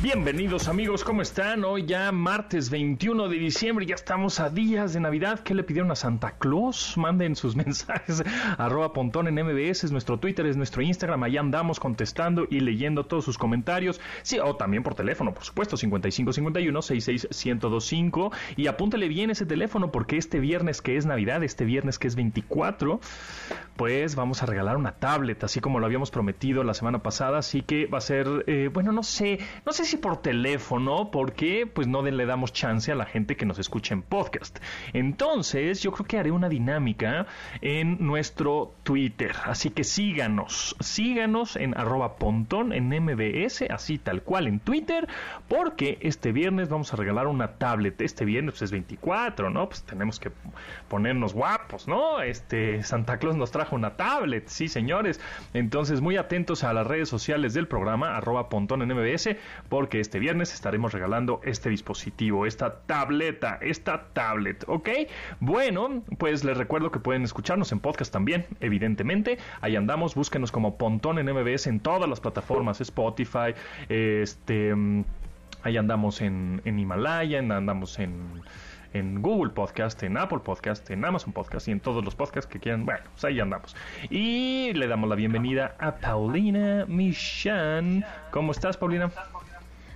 Bienvenidos amigos, ¿cómo están? Hoy ya martes 21 de diciembre, ya estamos a días de Navidad. ¿Qué le pidieron a Santa Claus? Manden sus mensajes. Arroba Pontón en MBS, es nuestro Twitter, es nuestro Instagram. Allá andamos contestando y leyendo todos sus comentarios. Sí, o también por teléfono, por supuesto, 5551 66125. Y apúntale bien ese teléfono porque este viernes que es Navidad, este viernes que es 24, pues vamos a regalar una tablet, así como lo habíamos prometido la semana pasada. Así que va a ser, eh, bueno, no sé, no sé si por teléfono, porque pues no le damos chance a la gente que nos escucha en podcast. Entonces, yo creo que haré una dinámica en nuestro Twitter. Así que síganos, síganos en arroba pontón en MBS, así tal cual en Twitter, porque este viernes vamos a regalar una tablet. Este viernes pues, es 24, ¿no? Pues tenemos que ponernos guapos, ¿no? Este Santa Claus nos trajo una tablet, sí, señores. Entonces, muy atentos a las redes sociales del programa, arroba pontón en MBS, porque este viernes estaremos regalando este dispositivo, esta tableta, esta tablet, ¿ok? Bueno, pues les recuerdo que pueden escucharnos en podcast también, evidentemente. Ahí andamos, búsquenos como Pontón en MBS en todas las plataformas, Spotify, este... Ahí andamos en, en Himalaya, andamos en en Google Podcast, en Apple Podcast, en Amazon Podcast y en todos los podcasts que quieran. Bueno, pues ahí andamos. Y le damos la bienvenida a Paulina Michan. ¿Cómo estás, Paulina?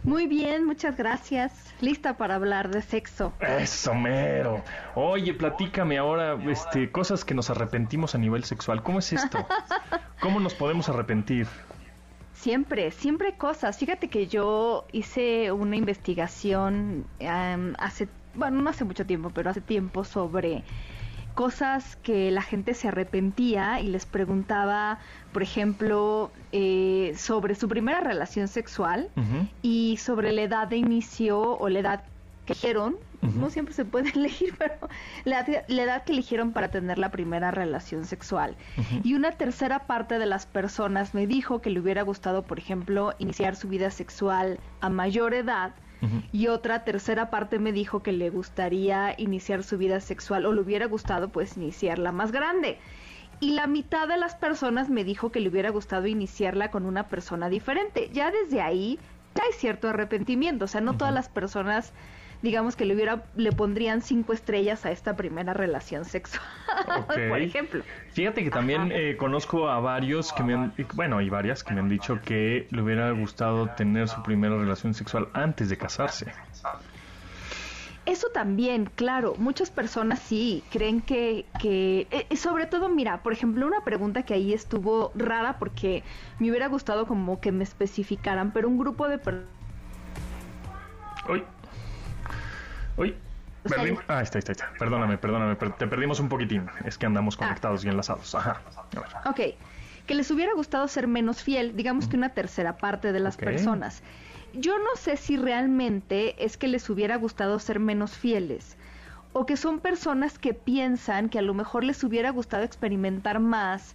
Muy bien, muchas gracias. Lista para hablar de sexo. Eso mero. Oye, platícame ahora, este, cosas que nos arrepentimos a nivel sexual. ¿Cómo es esto? ¿Cómo nos podemos arrepentir? Siempre, siempre cosas. Fíjate que yo hice una investigación hace, bueno, no hace mucho tiempo, pero hace tiempo sobre cosas que la gente se arrepentía y les preguntaba, por ejemplo, eh, sobre su primera relación sexual y sobre la edad de inicio o la edad que eligieron, no siempre se puede elegir, pero la, edad que eligieron para tener la primera relación sexual. Y una tercera parte de las personas me dijo que le hubiera gustado, por ejemplo, iniciar su vida sexual a mayor edad y otra tercera parte me dijo que le gustaría iniciar su vida sexual o le hubiera gustado pues iniciarla más grande. Y la mitad de las personas me dijo que le hubiera gustado iniciarla con una persona diferente. Ya desde ahí ya hay cierto arrepentimiento, o sea, no todas las personas digamos que le hubiera le pondrían cinco estrellas a esta primera relación sexual, por ejemplo. Fíjate que también eh, conozco a varios que me han, bueno, y varias que me han dicho que le hubiera gustado tener su primera relación sexual antes de casarse. Eso también, claro, muchas personas sí creen que, que eh, sobre todo, mira, por ejemplo, una pregunta que ahí estuvo rara porque me hubiera gustado como que me especificaran, pero un grupo de personas... Uy, Ah, está, está, está. Perdóname, perdóname, te perdimos un poquitín. Es que andamos ah. conectados y enlazados. Ajá. Ok. Que les hubiera gustado ser menos fiel, digamos que una tercera parte de las personas. Yo no sé si realmente es que les hubiera gustado ser menos fieles o que son personas que piensan que a lo mejor les hubiera gustado experimentar más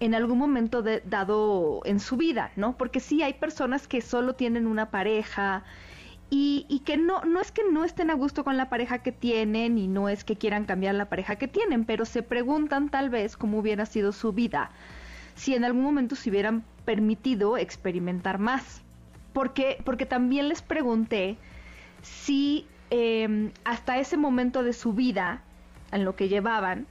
en algún momento dado en su vida, ¿no? Porque sí hay personas que solo tienen una pareja y, que no, no es que no estén a gusto con la pareja que tienen y no es que quieran cambiar la pareja que tienen, pero se preguntan tal vez cómo hubiera sido su vida si en algún momento se hubieran permitido experimentar más. Porque, porque también les pregunté si em, hasta ese momento de su vida, en lo que llevaban,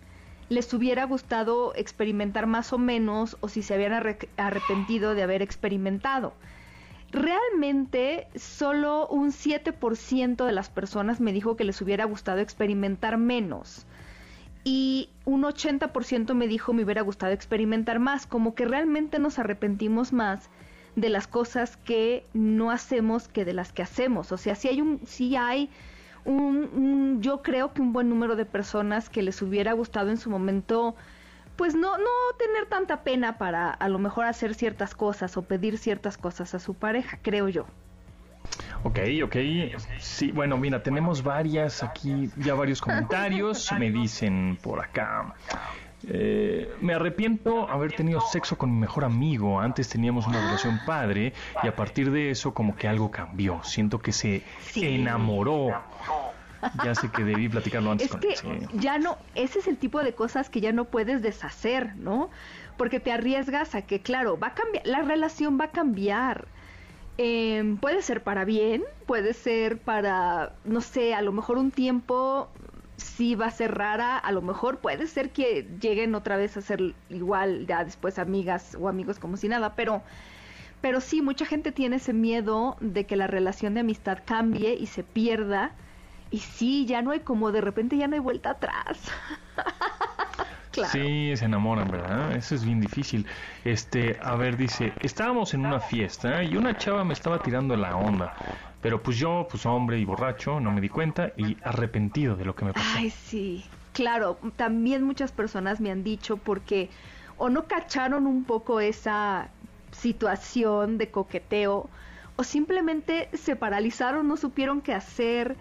les hubiera gustado experimentar más o menos o si se habían arrepentido de haber experimentado realmente solo un 7% de las personas me dijo que les hubiera gustado experimentar menos. Y un 80% me dijo me hubiera gustado experimentar más, como que realmente nos arrepentimos más de las cosas que no hacemos que de las que hacemos. O sea, si hay un, si hay un, yo creo que un buen número de personas que les hubiera gustado en su momento pues no, no tener tanta pena para a lo mejor hacer ciertas cosas o pedir ciertas cosas a su pareja, creo yo. Ok, ok. Sí, bueno, mira, tenemos varias aquí, ya varios comentarios. Me dicen por acá. Eh, me arrepiento haber tenido sexo con mi mejor amigo. Antes teníamos una relación padre y a partir de eso como que algo cambió. Siento que se enamoró Ya sé que debí platicarlo antes. Es que ya no, ese es el tipo de cosas que ya no puedes deshacer, ¿no? Porque te arriesgas a que, claro, va a cambiar, la relación va a cambiar. Em, puede ser para bien, puede ser para, no sé, a lo mejor un tiempo sí va a ser rara, a lo mejor puede ser que lleguen otra vez a ser igual, ya después amigas o amigos como si nada, pero pero sí, mucha gente tiene ese miedo de que la relación de amistad cambie y se pierda. Y sí, ya no hay como de repente ya no hay vuelta atrás. Sí, se enamoran, ¿verdad? Eso es bien difícil. Este, a ver, dice, estábamos en una fiesta y una chava me estaba tirando la onda. Pero pues yo, pues hombre y borracho, no me di cuenta y arrepentido de lo que me pasó. Ay, sí. Claro, también muchas personas me han dicho porque o no cacharon un poco esa situación de coqueteo o simplemente se paralizaron, no supieron qué hacer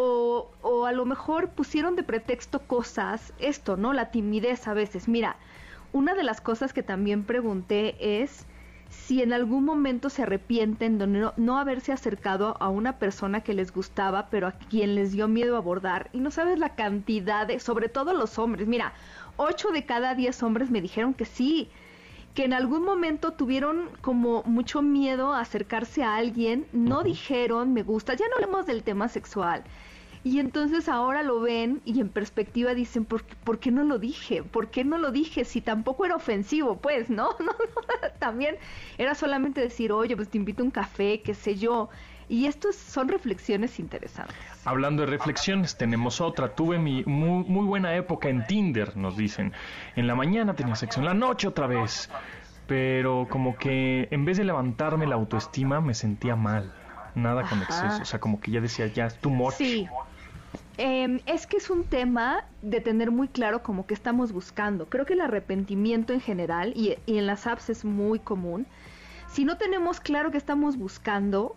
o, o a lo mejor pusieron de pretexto cosas, esto, ¿no? La timidez a veces. Mira, una de las cosas que también pregunté es si en algún momento se arrepienten de no, no, haberse acercado a una persona que les gustaba, pero a quien les dio miedo abordar. Y no sabes la cantidad de, sobre todo los hombres. Mira, 8 de cada 10 hombres me dijeron que sí, que en algún momento tuvieron como mucho miedo a acercarse a alguien, no dijeron me gusta, ya no hablemos del tema sexual. Y entonces ahora lo ven y en perspectiva dicen, ¿por, ¿por qué no lo dije? ¿Por qué no lo dije? Si tampoco era ofensivo, pues, ¿no? no, También era solamente decir, oye, pues te invito a un café, qué sé yo. Y estas son reflexiones interesantes. Hablando de reflexiones, tenemos otra. Tuve mi muy, muy buena época en Tinder, nos dicen. En la mañana tenía sexo, en la noche otra vez. Pero como que en vez de levantarme la autoestima, me sentía mal. Nada con exceso. O sea, como que ya decía, ya es too much. Sí. Em, es que es un tema de tener muy claro como que estamos buscando. Creo que el arrepentimiento en general, y, en las apps es muy común, si no tenemos claro que estamos buscando,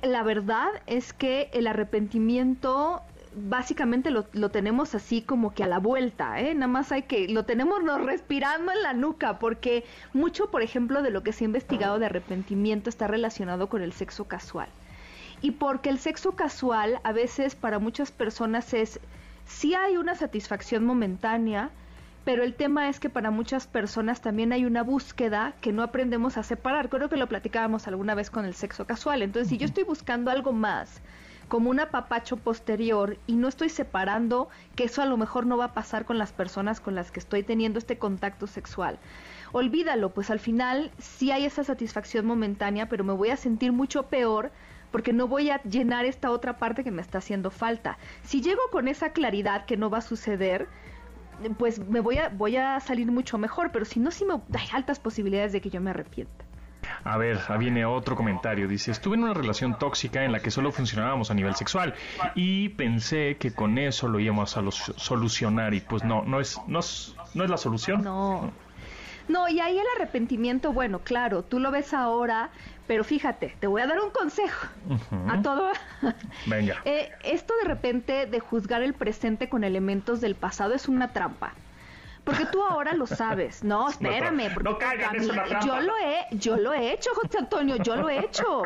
la verdad es que el arrepentimiento básicamente lo, lo, tenemos así como que a la vuelta, ¿eh? Nada más hay que, lo tenemos nos respirando en la nuca, porque mucho, por ejemplo, de lo que se ha investigado de arrepentimiento está relacionado con el sexo casual. Y porque el sexo casual a veces para muchas personas es, sí hay una satisfacción momentánea, pero el tema es que para muchas personas también hay una búsqueda que no aprendemos a separar. Creo que lo platicábamos alguna vez con el sexo casual. Entonces, si yo estoy buscando algo más, como un apapacho posterior, y no estoy separando que eso a lo mejor no va a pasar con las personas con las que estoy teniendo este contacto sexual. Olvídalo, pues al final sí hay esa satisfacción momentánea, pero me voy a sentir mucho peor porque no voy a llenar esta otra parte que me está haciendo falta. Si llego con esa claridad que no va a suceder, pues me voy a, voy a salir mucho mejor, pero si no, sí me, hay altas posibilidades de que yo me arrepienta. A ver, viene otro comentario. Dice, estuve en una relación tóxica en la que solo funcionábamos a nivel sexual y pensé que con eso lo íbamos a solucionar y pues no, no es, no es, no es la solución. No. No, y ahí el arrepentimiento, bueno, claro, tú lo ves ahora, pero fíjate, te voy a dar un consejo a todo. Venga. Eh, esto de repente de juzgar el presente con elementos del pasado es una trampa. Porque tú ahora lo sabes. No, espérame. No, no Yo lo he, yo lo he hecho, José Antonio, yo lo he hecho.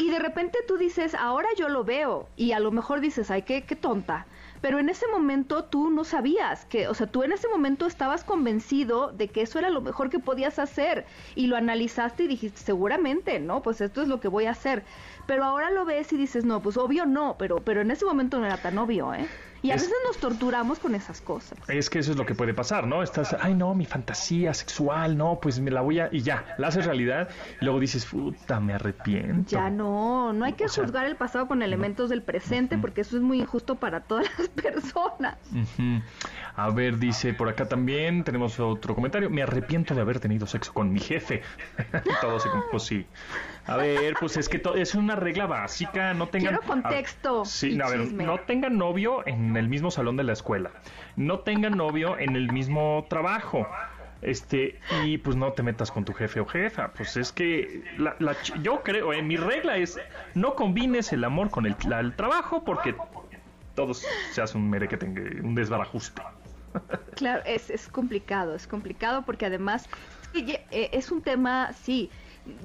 Y de repente tú dices, ahora yo lo veo. Y a lo mejor dices, ay, qué, qué tonta pero en ese momento tú no sabías que, o sea, tú en ese momento estabas convencido de que eso era lo mejor que podías hacer y lo analizaste y dijiste, seguramente, ¿no? Pues esto es lo que voy a hacer. Pero ahora lo ves y dices, no, pues obvio no, pero, pero en ese momento no era tan obvio, ¿eh? Y a veces nos torturamos con esas cosas. Es que eso es lo que puede pasar, ¿no? Estás, ay, no, mi fantasía sexual, no, pues me la voy a. Y ya, la haces realidad. Y luego dices, puta, me arrepiento. Ya no, no hay que juzgar el pasado con elementos del presente, porque eso es muy injusto para todas las personas. A ver, dice por acá también, tenemos otro comentario. Me arrepiento de haber tenido sexo con mi jefe. Todo como, pues sí. A ver, pues es que es una regla básica, no tengan... Quiero contexto. sí, a ver, no tengan novio en el mismo salón de la escuela, no tengan novio en el mismo trabajo, este, y pues no te metas con tu jefe o jefa, pues es que la, yo creo, eh, mi regla es no combines el amor con el, trabajo porque todos se hace un mere que tenga un desbarajuste. Claro, es, es complicado, es complicado porque además eh, es un tema, sí,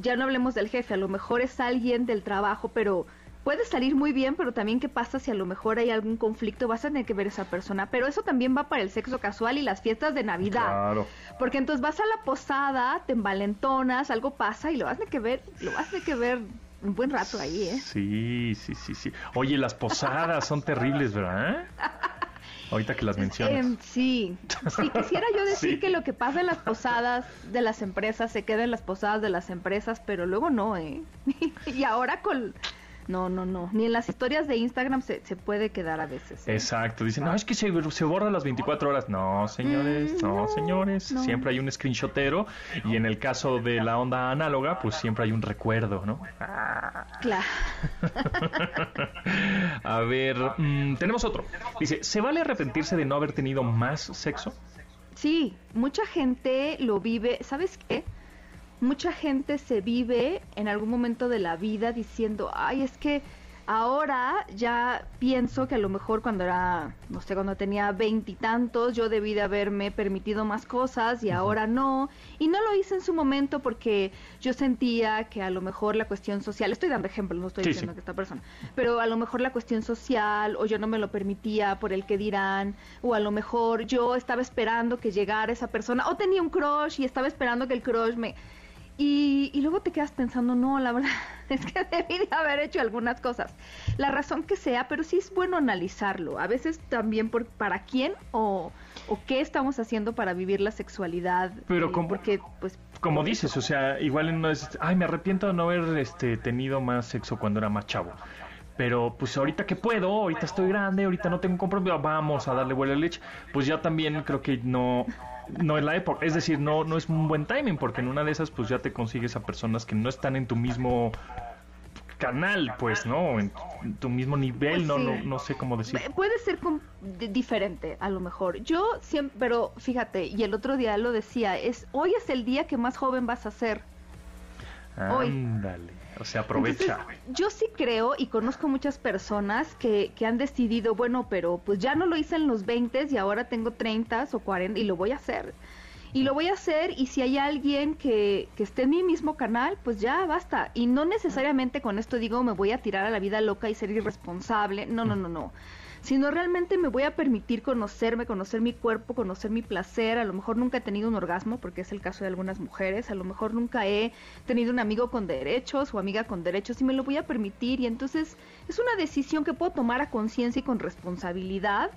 ya no hablemos del jefe, a lo mejor es alguien del trabajo, pero puede salir muy bien, pero también qué pasa si a lo mejor hay algún conflicto, vas a tener que ver a esa persona. Pero eso también va para el sexo casual y las fiestas de Navidad. Claro. Porque entonces vas a la posada, te envalentonas, algo pasa y lo vas a tener que ver, lo vas a tener que ver un buen rato ahí, ¿eh? Sí, sí, sí, sí. Oye, las posadas son terribles, ¿verdad? Ahorita que las mencionas. Em, sí, sí, quisiera yo decir que lo que pasa en las posadas de las empresas se queda en las posadas de las empresas, pero luego no, ¿eh? y ahora con no, no, no. Ni en las historias de Instagram se, se puede quedar a veces. ¿eh? Exacto. Dicen, no, es que se, se borra las 24 horas. No, señores, mm, no, señores. Siempre hay un screenshotero. Y en el caso de la onda análoga, pues siempre hay un recuerdo, ¿no? Claro. a ver, mm, tenemos otro. Dice, ¿se vale arrepentirse de no haber tenido más sexo? Sí, mucha gente lo vive. ¿Sabes qué? Mucha gente se vive en algún momento de la vida diciendo, ay, es que ahora ya pienso que a lo mejor cuando era, no sé, cuando tenía veintitantos, yo debí de haberme permitido más cosas y ahora no. Y no lo hice en su momento porque yo sentía que a lo mejor la cuestión social, estoy dando ejemplos, no estoy diciendo que esta persona, pero a lo mejor la cuestión social o yo no me lo permitía por el que dirán, o a lo mejor yo estaba esperando que llegara esa persona, o tenía un crush y estaba esperando que el crush me y, luego te quedas pensando, no, la verdad es que debí de haber hecho algunas cosas. La razón que sea, pero sí es bueno analizarlo. A veces también por para quién o, o qué estamos haciendo para vivir la sexualidad. Pero como, porque, pues, como dices, o sea, igual no es, ay, me arrepiento de no haber este, tenido más sexo cuando era más chavo. Pero pues ahorita que puedo, ahorita estoy grande, ahorita no tengo compromiso, vamos a darle vuelo a leche. Pues ya también creo que no, no es la época, es decir, no, no es un buen timing, porque en una de esas pues ya te consigues a personas que no están en tu mismo canal, pues, ¿no? En, tu mismo nivel, no, no, no sé cómo decir. Puede ser diferente, a lo mejor. Yo siempre, pero fíjate, y el otro día lo decía, es hoy es el día que más joven vas a ser. Ándale. O sea, aprovecha. yo sí creo y conozco muchas personas que, que, han decidido, bueno, pero pues ya no lo hice en los 20 y ahora tengo 30 o 40 y lo voy a hacer. Y lo voy a hacer y si hay alguien que, que esté en mi mismo canal, pues ya basta. Y no necesariamente con esto digo me voy a tirar a la vida loca y ser irresponsable. No, no, no, no sino realmente me voy a permitir conocerme, conocer mi cuerpo, conocer mi placer. A lo mejor nunca he tenido un orgasmo, porque es el caso de algunas mujeres. A lo mejor nunca he tenido un amigo con derechos o amiga con derechos y me lo voy a permitir. Y entonces es una decisión que puedo tomar a conciencia y con responsabilidad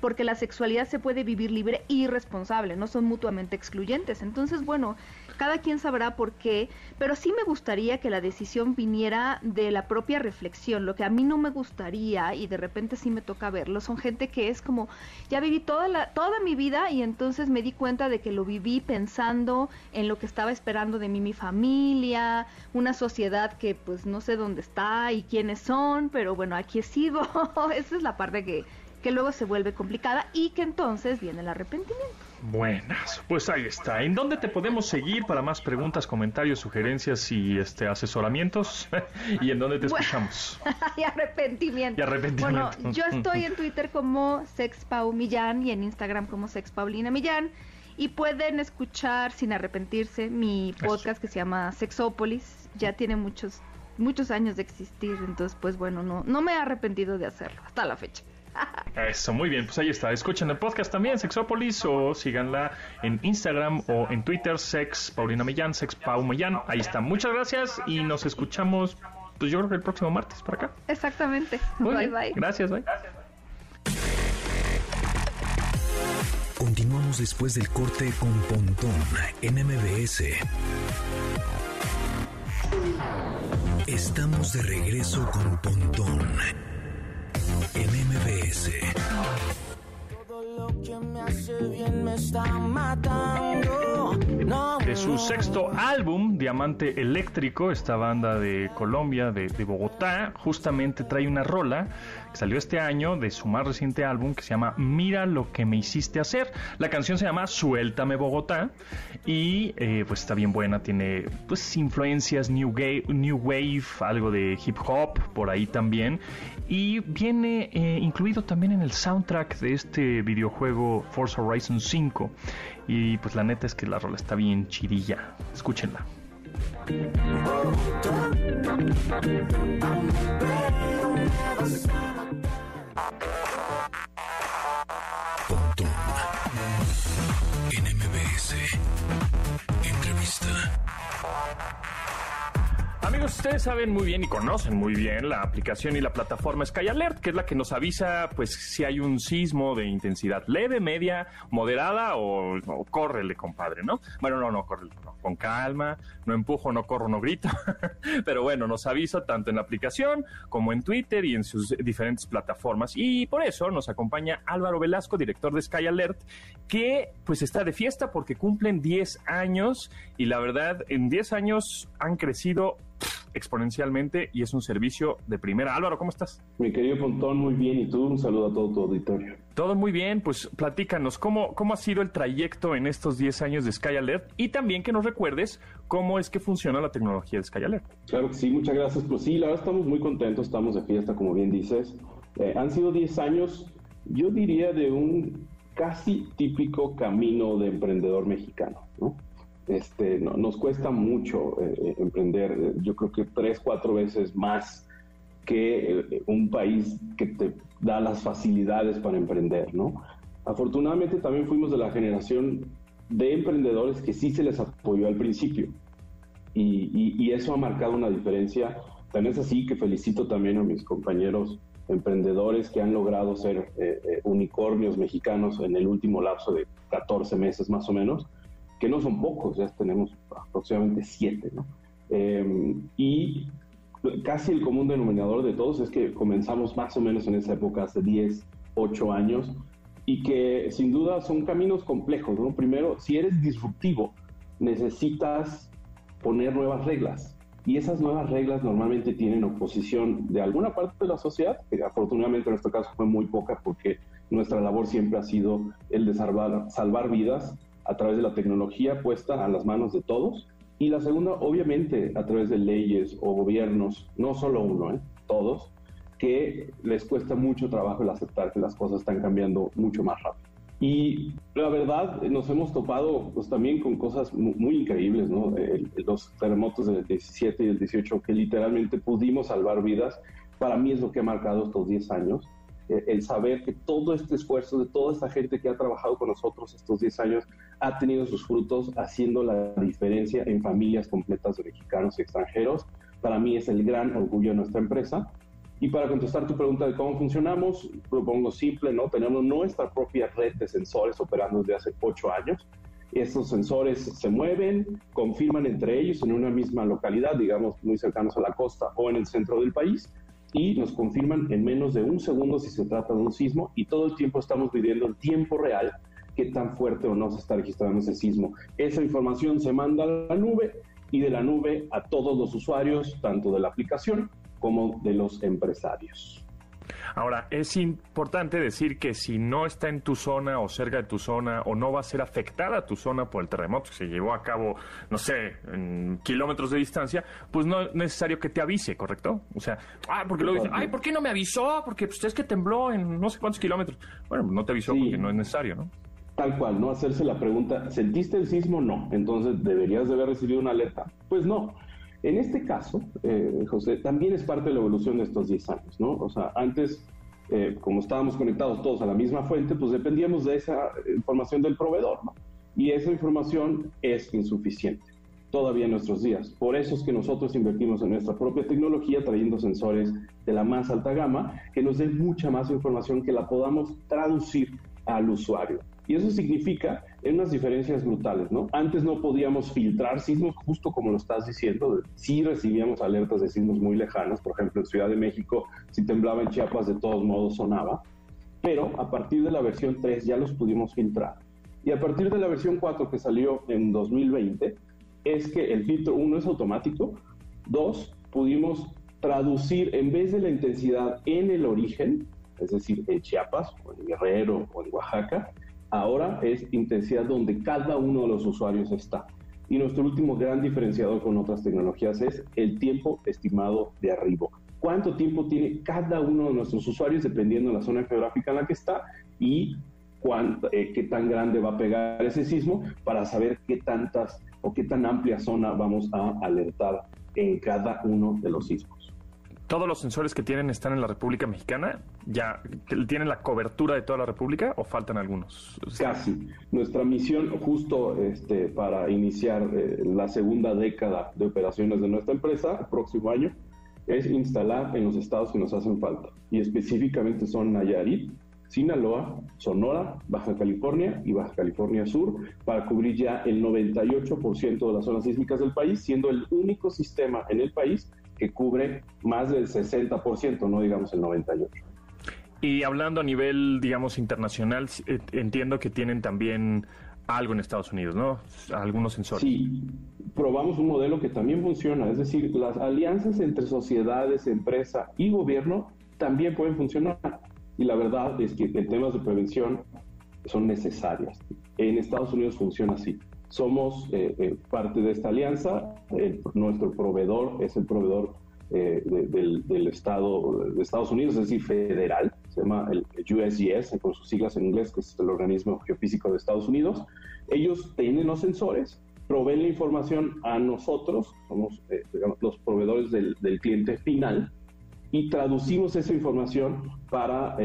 porque la sexualidad se puede vivir libre y responsable, no son mutuamente excluyentes. Entonces, bueno, cada quien sabrá por qué, pero sí me gustaría que la decisión viniera de la propia reflexión. Lo que a mí no me gustaría y de repente sí me toca verlo son gente que es como ya viví toda la toda mi vida y entonces me di cuenta de que lo viví pensando en lo que estaba esperando de mí mi familia, una sociedad que pues no sé dónde está y quiénes son, pero bueno, aquí he sido. Esa es la parte que que luego se vuelve complicada y que entonces viene el arrepentimiento. Buenas, pues ahí está. ¿En dónde te podemos seguir para más preguntas, comentarios, sugerencias y este asesoramientos? ¿Y en dónde te escuchamos? y arrepentimiento. Y arrepentimiento. Bueno, yo estoy en Twitter como SexPau Millán y en Instagram como SexPaulina Millán. Y pueden escuchar sin arrepentirse mi podcast que se llama Sexópolis. Ya tiene muchos muchos años de existir, entonces pues bueno, no no me he arrepentido de hacerlo hasta la fecha. Eso, muy bien, pues ahí está. Escuchen el podcast también, Sexópolis, o síganla en Instagram o en Twitter, Sex Paulina Millán, Sex Pau Millán. Ahí está. Muchas gracias y nos escuchamos, pues yo creo que el próximo martes por acá. Exactamente. bye, bye. Gracias, bye. Continuamos después del corte con Pontón en MBS. Estamos de regreso con Pontón en MBS. Todo lo que me hace bien me está matando. de su sexto álbum, Diamante Eléctrico, esta banda de Colombia, de, de Bogotá, justamente trae una rola salió este año de su más reciente álbum que se llama Mira lo que me hiciste hacer. La canción se llama Suéltame Bogotá y eh, pues está bien buena, tiene pues influencias new, wave, algo de hip hop por ahí también y viene eh, incluido también en el soundtrack de este videojuego Forza Horizon 5 y pues la neta es que la rola está bien chirilla, escúchenla. Pontón en MBS. Entrevista. Amigos, ustedes saben muy bien y conocen muy bien la aplicación y la plataforma Sky Alert, que es la que nos avisa pues si hay un sismo de intensidad leve, media, moderada o, o córrele, compadre, ¿no? Bueno, no, no, córrele, no, con calma, no empujo, no corro, no grito. Pero bueno, nos avisa tanto en la aplicación como en Twitter y en sus diferentes plataformas. Y por eso nos acompaña Álvaro Velasco, director de Sky Alert, que pues está de fiesta porque cumplen 10 años y la verdad en 10 años han crecido exponencialmente y es un servicio de primera. Álvaro, ¿cómo estás? Mi querido Pontón, muy bien. ¿Y tú? Un saludo a todo tu auditorio. Todo muy bien. Pues platícanos, ¿cómo, cómo ha sido el trayecto en estos 10 años de Sky Alert? Y también que nos recuerdes cómo es que funciona la tecnología de Sky Alert. Claro que sí, muchas gracias. Pues sí, la verdad estamos muy contentos, estamos de fiesta, como bien dices. Eh, han sido 10 años, yo diría, de un casi típico camino de emprendedor mexicano, ¿no? Este, no, nos cuesta mucho eh, eh, emprender, yo creo que tres, cuatro veces más que eh, un país que te da las facilidades para emprender, ¿no? Afortunadamente también fuimos de la generación de emprendedores que sí se les apoyó al principio y, y, eso ha marcado una diferencia. Tan es así que felicito también a mis compañeros emprendedores que han logrado ser unicornios mexicanos en el último lapso de 14 meses más o menos que no son pocos, ya tenemos aproximadamente siete, ¿no? Eh, y casi el común denominador de todos es que comenzamos más o menos en esa época, hace 10, 8 años, y que sin duda son caminos complejos, ¿no? Primero, si eres disruptivo, necesitas poner nuevas reglas. Y esas nuevas reglas normalmente tienen oposición de alguna parte de la sociedad, que afortunadamente en nuestro caso fue muy poca porque nuestra labor siempre ha sido el de salvar, salvar vidas a través de la tecnología puesta a las manos de todos. Y la segunda, obviamente, a través de leyes o gobiernos, no solo uno, ¿eh? todos, que les cuesta mucho trabajo el aceptar que las cosas están cambiando mucho más rápido. Y la verdad, nos hemos topado pues, también con cosas muy, increíbles, ¿no? los terremotos del 17 y el 18, que literalmente pudimos salvar vidas, para mí es lo que ha marcado estos 10 años. Eh, el saber que todo este esfuerzo de toda esta gente que ha trabajado con nosotros estos 10 años ha tenido sus frutos haciendo la diferencia en familias completas de mexicanos y extranjeros. Para mí es el gran orgullo de nuestra empresa. Y para contestar tu pregunta de cómo funcionamos, propongo simple, ¿no? Tenemos nuestra propia red de sensores operando desde hace ocho años. Estos sensores se mueven, confirman entre ellos en una misma localidad, digamos muy cercanos a la costa o en el centro del país, y nos confirman en menos de un segundo si se trata de un sismo y todo el tiempo estamos viviendo en tiempo real qué tan fuerte o no se está registrando ese sismo. Esa información se manda a la nube y de la nube a todos los usuarios, tanto de la aplicación como de los empresarios. Ahora, es importante decir que si no está en tu zona o cerca de tu zona o no va a ser afectada tu zona por el terremoto que se llevó a cabo, no sé, en kilómetros de distancia, pues no es necesario que te avise, ¿correcto? O sea, ah, porque luego dicen, ay, ¿por qué no me avisó? Porque pues, es que tembló en no sé cuántos kilómetros. Bueno, no te avisó porque no es necesario, ¿no? Tal cual, no hacerse la pregunta, ¿sentiste el sismo? No. Entonces, ¿deberías de haber recibido una alerta? Pues no. En este caso, eh, José, también es parte de la evolución de estos 10 años, ¿no? O sea, antes, eh, como estábamos conectados todos a la misma fuente, pues dependíamos de esa información del proveedor, ¿no? Y esa información es insuficiente todavía en nuestros días. Por eso es que nosotros invertimos en nuestra propia tecnología trayendo sensores de la más alta gama que nos den mucha más información que la podamos traducir al usuario. Y eso significa en unas diferencias brutales, ¿no? Antes no podíamos filtrar sismos, justo como lo estás diciendo, sí recibíamos alertas de sismos muy lejanos, por ejemplo, en Ciudad de México, si temblaba en Chiapas, de todos modos sonaba, pero a partir de la versión 3 ya los pudimos filtrar. Y a partir de la versión 4 que salió en 2020, es que el filtro 1 es automático, 2, pudimos traducir en vez de la intensidad en el origen, es decir, en Chiapas o en Guerrero o en Oaxaca, Ahora es intensidad donde cada uno de los usuarios está. Y nuestro último gran diferenciador con otras tecnologías es el tiempo estimado de arribo. ¿Cuánto tiempo tiene cada uno de nuestros usuarios dependiendo de la zona geográfica en la que está y cuánto, eh, qué tan grande va a pegar ese sismo para saber qué tantas o qué tan amplia zona vamos a alertar en cada uno de los sismos. ¿Todos los sensores que tienen están en la República Mexicana? ¿Ya tienen la cobertura de toda la República o faltan algunos? Casi. Nuestra misión justo este, para iniciar eh, la segunda década de operaciones de nuestra empresa, el próximo año, es instalar en los estados que nos hacen falta. Y específicamente son Nayarit, Sinaloa, Sonora, Baja California y Baja California Sur, para cubrir ya el 98% de las zonas sísmicas del país, siendo el único sistema en el país que cubre más del 60%, no digamos el 98%. Y hablando a nivel, digamos, internacional, eh, entiendo que tienen también algo en Estados Unidos, ¿no? Algunos sensores. Sí, probamos un modelo que también funciona, es decir, las alianzas entre sociedades, empresa y gobierno también pueden funcionar. Y la verdad es que en temas de prevención son necesarias. En Estados Unidos funciona así somos eh, eh, parte de esta alianza. nuestro proveedor es el proveedor eh, del, Estado de Estados Unidos, es decir, federal, se llama el USGS, con sus siglas en inglés, que es el organismo geofísico de Estados Unidos. Ellos tienen los sensores, proveen la información a nosotros, somos los proveedores del, del, cliente final, y traducimos esa información para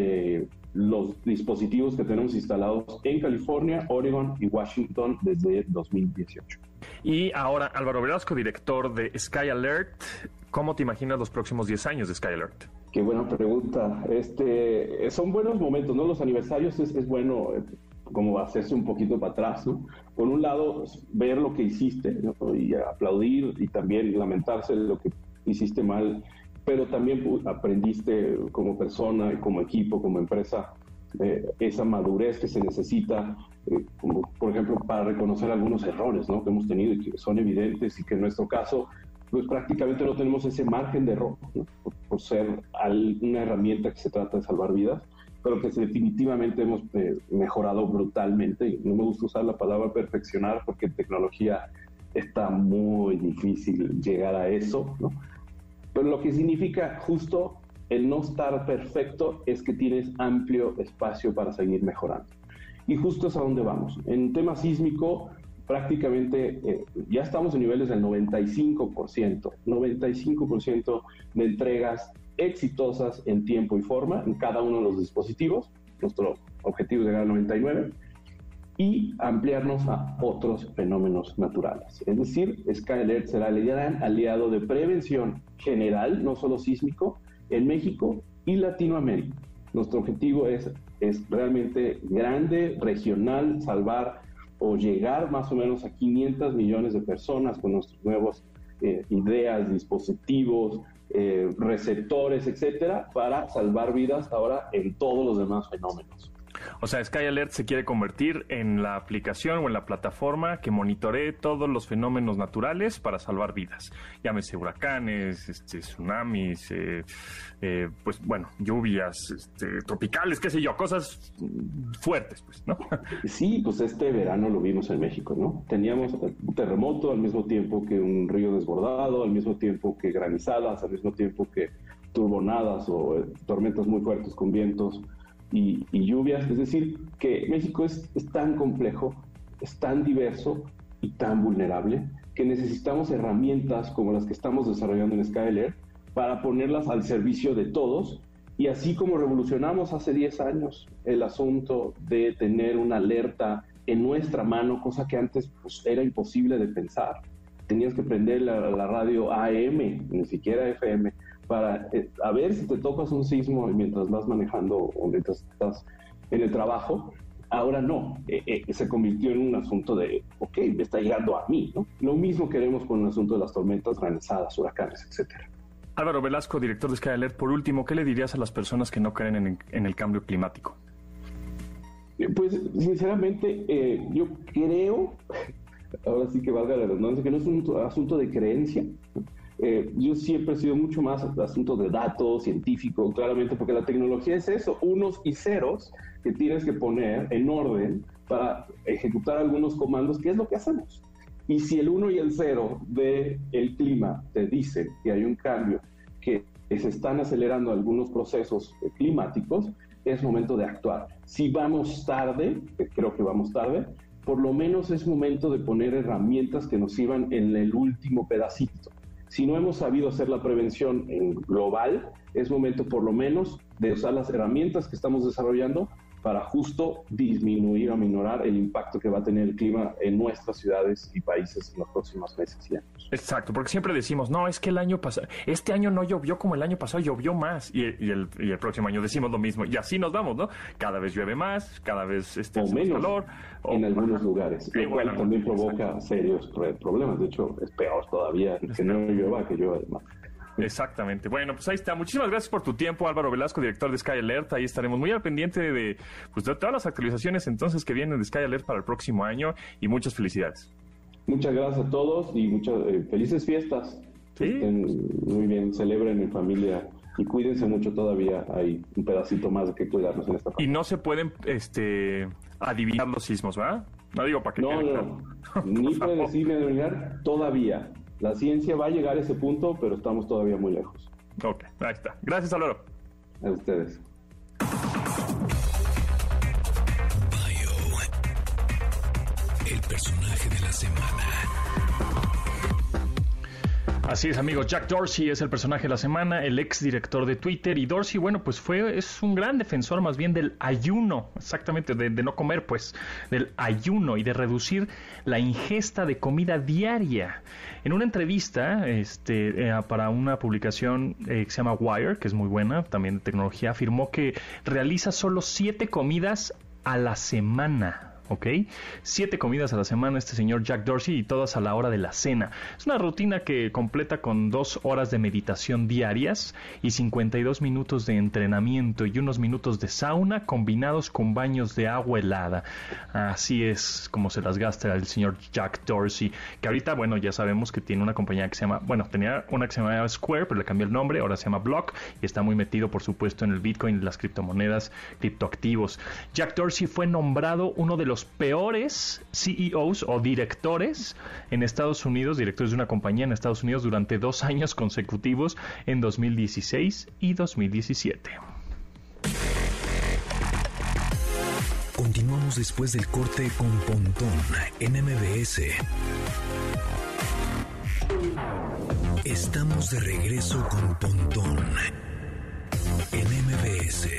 los dispositivos que tenemos instalados en California, Oregon y Washington desde 2018. Y ahora, Álvaro Velasco, director de Sky Alert, ¿cómo te imaginas los próximos 10 años de Sky Alert? Qué buena pregunta. Este, son buenos momentos, ¿no? Los aniversarios es, bueno eh, como hacerse un poquito para atrás, ¿no? Por un lado, ver lo que hiciste y aplaudir y también lamentarse de lo que hiciste mal pero también aprendiste como persona, y como equipo, como empresa, eh, esa madurez que se necesita, eh, como por ejemplo para reconocer algunos errores ¿no? que hemos tenido y que son evidentes y que en nuestro caso pues prácticamente no tenemos ese margen de error por, ser una herramienta que se trata de salvar vidas, pero que definitivamente hemos eh, mejorado brutalmente. No me gusta usar la palabra perfeccionar porque en tecnología está muy difícil llegar a eso, ¿no? Pero lo que significa justo el no estar perfecto es que tienes amplio espacio para seguir mejorando. Y justo es a donde vamos. En tema sísmico, prácticamente eh, ya estamos en niveles del 95%, 95% de entregas exitosas en tiempo y forma en cada uno de los dispositivos. Nuestro objetivo es llegar al 99% y ampliarnos a otros fenómenos naturales. Es decir, Skyalert será el gran aliado de prevención general, no solo sísmico, en México y Latinoamérica. Nuestro objetivo es, es realmente grande, regional, salvar o llegar más o menos a 500 millones de personas con nuestros nuevos eh, ideas, dispositivos, eh, receptores, etcétera, para salvar vidas ahora en todos los demás fenómenos. O sea, Sky Alert se quiere convertir en la aplicación o en la plataforma que monitoree todos los fenómenos naturales para salvar vidas. Llámese huracanes, este, tsunamis, eh, eh, pues bueno, lluvias este, tropicales, qué sé yo, cosas fuertes, pues, ¿no? Sí, pues este verano lo vimos en México, ¿no? Teníamos terremoto al mismo tiempo que un río desbordado, al mismo tiempo que granizadas, al mismo tiempo que turbonadas o eh, tormentas muy fuertes con vientos y, lluvias. Es decir, que México es, tan complejo, es tan diverso y tan vulnerable que necesitamos herramientas como las que estamos desarrollando en Skyler para ponerlas al servicio de todos. Y así como revolucionamos hace 10 años el asunto de tener una alerta en nuestra mano, cosa que antes pues, era imposible de pensar. Tenías que prender la, la radio AM, ni siquiera FM, para eh, a ver si te tocas un sismo mientras vas manejando o mientras estás en el trabajo. Ahora no, eh, eh, se convirtió en un asunto de, ok, me está llegando a mí, ¿no? Lo mismo queremos con el asunto de las tormentas, granizadas, huracanes, etcétera. Álvaro Velasco, director de Sky Alert, por último, ¿qué le dirías a las personas que no creen en, en el cambio climático? Pues, sinceramente, yo creo, ahora sí que valga la redundancia, que no es un asunto de creencia, eh, yo siempre he sido mucho más asunto de datos, científico, claramente, porque la tecnología es eso, unos y ceros que tienes que poner en orden para ejecutar algunos comandos, que es lo que hacemos. Y si el 1 y el 0 del el clima te dicen que hay un cambio, que se están acelerando algunos procesos climáticos, es momento de actuar. Si vamos tarde, creo que vamos tarde, por lo menos es momento de poner herramientas que nos sirvan en el último pedacito. Si no hemos sabido hacer la prevención en global, es momento por lo menos de usar las herramientas que estamos desarrollando para justo disminuir o minorar el impacto que va a tener el clima en nuestras ciudades y países en los próximos meses y años. Exacto, porque siempre decimos, no, es que el año pasado, este año no llovió como el año pasado, llovió más, y, el, próximo año decimos lo mismo, y así nos vamos, ¿no? Cada vez llueve más, cada vez este, o menos calor. En algunos lugares, lo cual también provoca serios problemas, de hecho es peor todavía que no llueva que llueva más. Exactamente. Bueno, pues ahí está. Muchísimas gracias por tu tiempo, Álvaro Velasco, director de Sky Alert. Ahí estaremos muy al pendiente de, pues, de todas las actualizaciones entonces que vienen de Sky Alert para el próximo año y muchas felicidades. Muchas gracias a todos y muchas eh, felices fiestas. ¿Sí? estén muy bien, celebren en familia y cuídense mucho todavía. Hay un pedacito más de que cuidarnos en esta parte. Y no se pueden este, adivinar los sismos, ¿verdad? No digo para que No, no, ni predecir ni adivinar todavía. La ciencia va a llegar a ese punto, pero estamos todavía muy lejos. Ok, ahí está. Gracias, Aloro. A ustedes. el personaje de la semana. Así es, amigos. Jack Dorsey es el personaje de la semana, el ex director de Twitter. Y Dorsey, bueno, pues fue, es un gran defensor más bien del ayuno, exactamente, de, no comer, pues, del ayuno y de reducir la ingesta de comida diaria. En una entrevista este, eh, para una publicación eh, que se llama Wire, que es muy buena, también de tecnología, afirmó que realiza solo siete comidas a la semana. ¿Ok? Siete comidas a la semana este señor Jack Dorsey y todas a la hora de la cena. Es una rutina que completa con dos horas de meditación diarias y 52 minutos de entrenamiento y unos minutos de sauna combinados con baños de agua helada. Así es como se las gasta el señor Jack Dorsey, que ahorita, bueno, ya sabemos que tiene una compañía que se llama, bueno, tenía una que se llamaba Square, pero le cambió el nombre, ahora se llama Block y está muy metido, por supuesto, en el Bitcoin las criptomonedas, criptoactivos. Jack Dorsey fue nombrado uno de los peores CEOs o directores en Estados Unidos, directores de una compañía en Estados Unidos durante dos años consecutivos en 2016 y 2017. Continuamos después del corte con Pontón en MBS. Estamos de regreso con Pontón en MBS.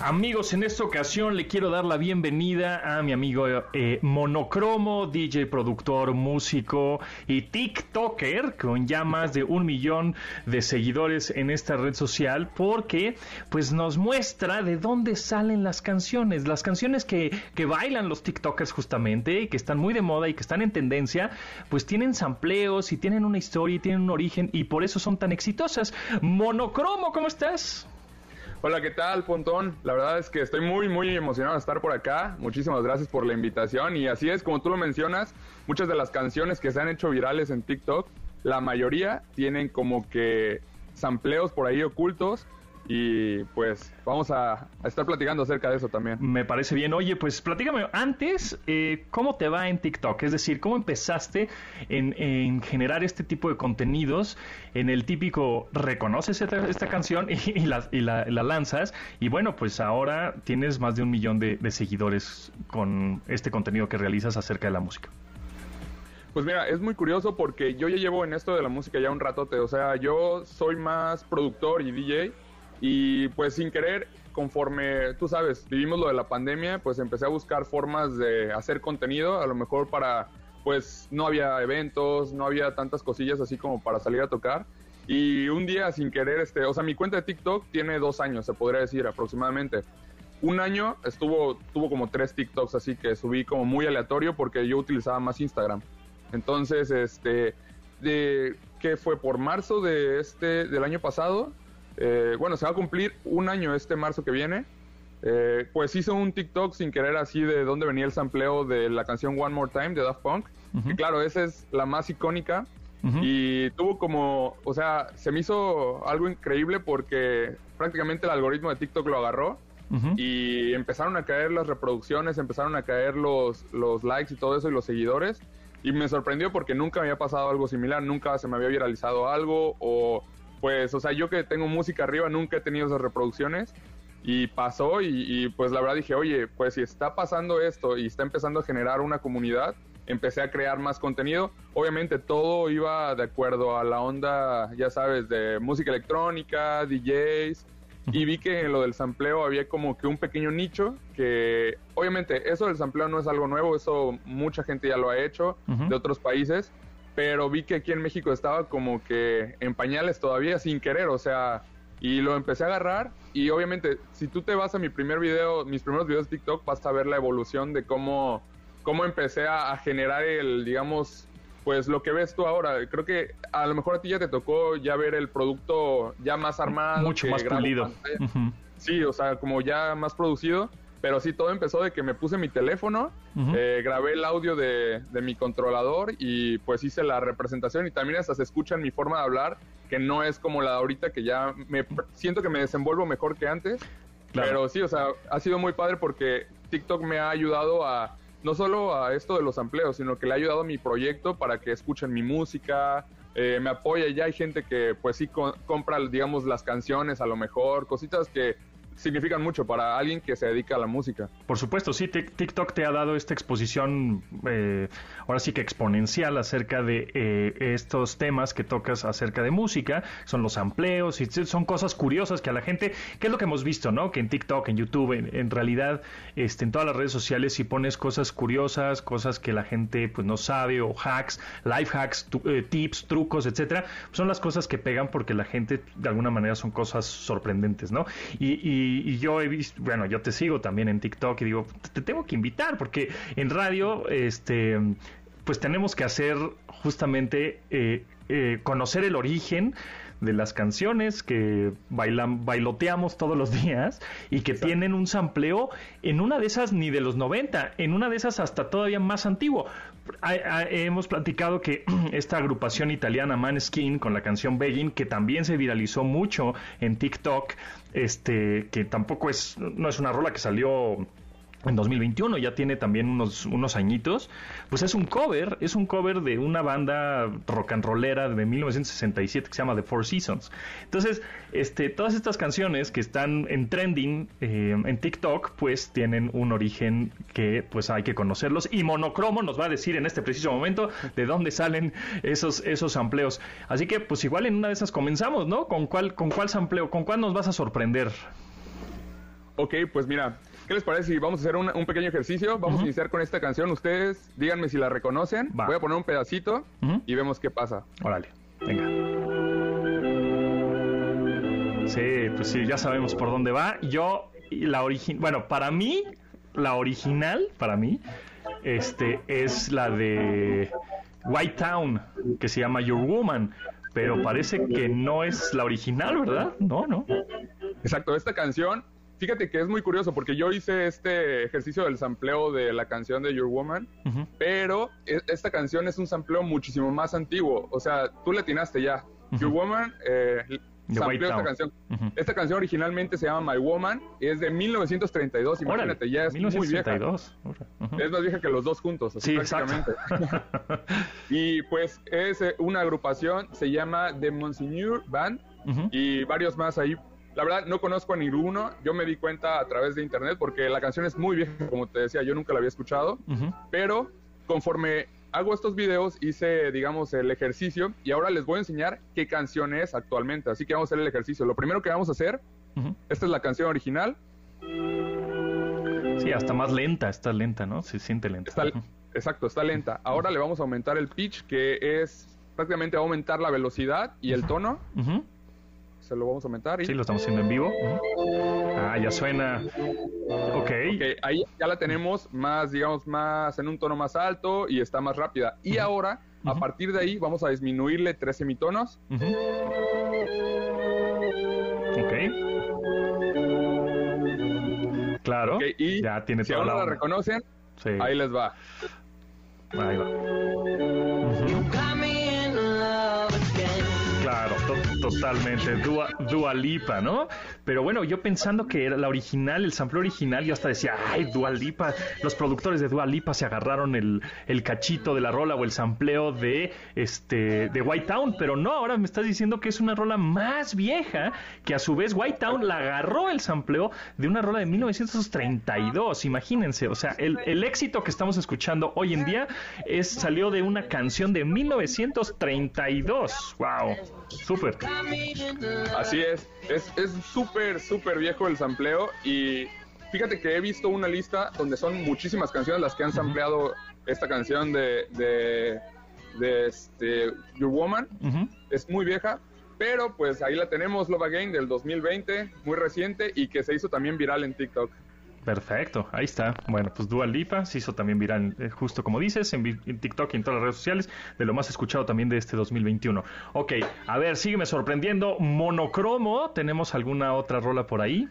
Amigos, en esta ocasión le quiero dar la bienvenida a mi amigo eh, Monocromo, DJ, productor, músico y TikToker con ya más de un millón de seguidores en esta red social porque pues nos muestra de dónde salen las canciones, las canciones que, que bailan los TikTokers justamente y que están muy de moda y que están en tendencia, pues tienen sampleos y tienen una historia y tienen un origen y por eso son tan exitosas. Monocromo, ¿cómo estás? Hola, ¿qué tal, Pontón? La verdad es que estoy muy, muy emocionado de estar por acá. Muchísimas gracias por la invitación. Y así es, como tú lo mencionas, muchas de las canciones que se han hecho virales en TikTok, la mayoría tienen como que sampleos por ahí ocultos y pues vamos a, estar platicando acerca de eso también. Me parece bien. Oye, pues platícame antes, eh, ¿cómo te va en TikTok? Es decir, ¿cómo empezaste en, generar este tipo de contenidos? En el típico, reconoces esta, canción y, la, y la, lanzas. Y bueno, pues ahora tienes más de un millón de, de seguidores con este contenido que realizas acerca de la música. Pues mira, es muy curioso porque yo ya llevo en esto de la música ya un ratote. O sea, yo soy más productor y DJ y pues sin querer, conforme tú sabes, vivimos lo de la pandemia, pues empecé a buscar formas de hacer contenido, a lo mejor para, pues no había eventos, no había tantas cosillas así como para salir a tocar. Y un día sin querer, este, o sea, mi cuenta de TikTok tiene dos años, se podría decir aproximadamente. Un año estuvo, tuvo como tres TikToks así que subí como muy aleatorio porque yo utilizaba más Instagram. Entonces, este, de, que fue por marzo de este, del año pasado, eh, bueno, se va a cumplir un año este marzo que viene. Eh, pues hizo un TikTok sin querer así de dónde venía el sampleo de la canción One More Time de Daft Punk. Y claro, esa es la más icónica. Y tuvo como, o sea, se me hizo algo increíble porque prácticamente el algoritmo de TikTok lo agarró. Y empezaron a caer las reproducciones, empezaron a caer los, los likes y todo eso y los seguidores. Y me sorprendió porque nunca me había pasado algo similar, nunca se me había viralizado algo o pues, o sea, yo que tengo música arriba nunca he tenido esas reproducciones y pasó y, pues la verdad dije, oye, pues si está pasando esto y está empezando a generar una comunidad, empecé a crear más contenido. Obviamente todo iba de acuerdo a la onda, ya sabes, de música electrónica, DJs. Y vi que en lo del sampleo había como que un pequeño nicho que, obviamente, eso del sampleo no es algo nuevo, eso mucha gente ya lo ha hecho de otros países, pero vi que aquí en México estaba como que en pañales todavía sin querer, o sea, y lo empecé a agarrar y obviamente si tú te vas a mi primer video, mis primeros videos de TikTok, vas a ver la evolución de cómo, cómo empecé a, generar el, digamos, pues lo que ves tú ahora. Creo que a lo mejor a ti ya te tocó ya ver el producto ya más armado. Mucho más pulido. Sí, o sea, como ya más producido. Pero sí, todo empezó de que me puse mi teléfono, eh, grabé el audio de, de, mi controlador y pues hice la representación. Y también hasta se escucha en mi forma de hablar que no es como la de ahorita que ya me siento que me desenvuelvo mejor que antes. Pero sí, o sea, ha sido muy padre porque TikTok me ha ayudado a no solo a esto de los empleos, sino que le ha ayudado a mi proyecto para que escuchen mi música, eh, me apoya, ya hay gente que pues sí compra, digamos, las canciones a lo mejor, cositas que significan mucho para alguien que se dedica a la música. Por supuesto, sí, TikTok te ha dado esta exposición, eh, ahora sí que exponencial acerca de eh, estos temas que tocas acerca de música, son los amplios, y son cosas curiosas que a la gente, que es lo que hemos visto, ¿no? Que en TikTok, en YouTube, en, realidad, este, en todas las redes sociales, si pones cosas curiosas, cosas que la gente pues no sabe, o hacks, life hacks, eh, tips, trucos, etcétera, son las cosas que pegan porque la gente, de alguna manera, son cosas sorprendentes, ¿no? y y, yo he visto, bueno, yo te sigo también en TikTok y digo, te tengo que invitar porque en radio, este, pues tenemos que hacer justamente eh, eh, conocer el origen de las canciones que bailan, bailoteamos todos los días y que tienen un sampleo en una de esas ni de los 90, en una de esas hasta todavía más antiguo. hemos platicado que esta agrupación italiana Maneskin con la canción Begging, que también se viralizó mucho en TikTok, este, que tampoco es, no es una rola que salió en 2021, ya tiene también unos, unos añitos, pues es un cover, es un cover de una banda rock and rollera de 1967 que se llama The Four Seasons. Entonces, este, todas estas canciones que están en trending eh, en TikTok, pues tienen un origen que pues hay que conocerlos y Monocromo nos va a decir en este preciso momento de dónde salen esos, esos sampleos. Así que pues igual en una de esas comenzamos, ¿no? ¿Con cuál, con cuál sampleo, con cuál nos vas a sorprender? Ok, pues mira, ¿Qué les parece si vamos a hacer un, pequeño ejercicio? Vamos a iniciar con esta canción. Ustedes díganme si la reconocen. Voy a poner un pedacito y vemos qué pasa. Órale, venga. Sí, pues sí, ya sabemos por dónde va. Yo, la original, bueno, para mí, la original, para mí, este, es la de White Town, que se llama Your Woman pero parece que no es la original, ¿verdad? No, no. Exacto, esta canción fíjate que es muy curioso porque yo hice este ejercicio del sampleo de la canción de Your Woman, pero e, esta canción es un sampleo muchísimo más antiguo. O sea, tú le atinaste ya. Your Woman eh, sampleó esta canción. Esta canción originalmente se llama My Woman y es de 1932. Imagínate, ya es muy vieja. Es más vieja que los dos juntos, así sí, prácticamente. y pues es eh, una agrupación, se llama The Monsignor Band y varios más ahí la verdad, no conozco a ninguno. Yo me di cuenta a través de internet porque la canción es muy vieja, como te decía, yo nunca la había escuchado. Pero conforme hago estos videos, hice, digamos, el ejercicio y ahora les voy a enseñar qué canción es actualmente. Así que vamos a hacer el ejercicio. Lo primero que vamos a hacer, esta es la canción original. Sí, hasta más lenta, está lenta, ¿no? Se siente lenta. exacto, está lenta. Ahora le vamos a aumentar el pitch, que es prácticamente aumentar la velocidad y el tono se lo vamos a aumentar. Y... Sí, lo estamos haciendo en vivo. Ah, ya suena. Ok. ahí ya la tenemos más, digamos, más en un tono más alto y está más rápida. Y ahora, a partir de ahí, vamos a disminuirle tres semitonos. Ok. Claro. y ya tiene si ahora la, reconocen, ahí les va. Ahí va. Totalmente. Dua, Dua, ¿no? Pero bueno, yo pensando que era la original, el sample original, yo hasta decía, ay, Dua Lipa. Los productores de Dua Lipa se agarraron el, el cachito de la rola o el sampleo de, este, de White Town. Pero no, ahora me estás diciendo que es una rola más vieja, que a su vez White Town la agarró el sampleo de una rola de 1932. Imagínense, o sea, el, el éxito que estamos escuchando hoy en día es, salió de una canción de 1932. ¡Wow! Súper. Así es. Es súper, súper viejo el sampleo y fíjate que he visto una lista donde son muchísimas canciones las que han sampleado esta canción de, de, este, Your Woman. Es muy vieja, pero pues ahí la tenemos, Love Again del 2020, muy reciente y que se hizo también viral en TikTok. Perfecto, ahí está. Bueno, pues Dual Lipa se hizo también viral, eh, justo como dices, en, TikTok y en todas las redes sociales, de lo más escuchado también de este 2021. Ok, a ver, sígueme sorprendiendo. Monocromo, ¿tenemos alguna otra rola por ahí?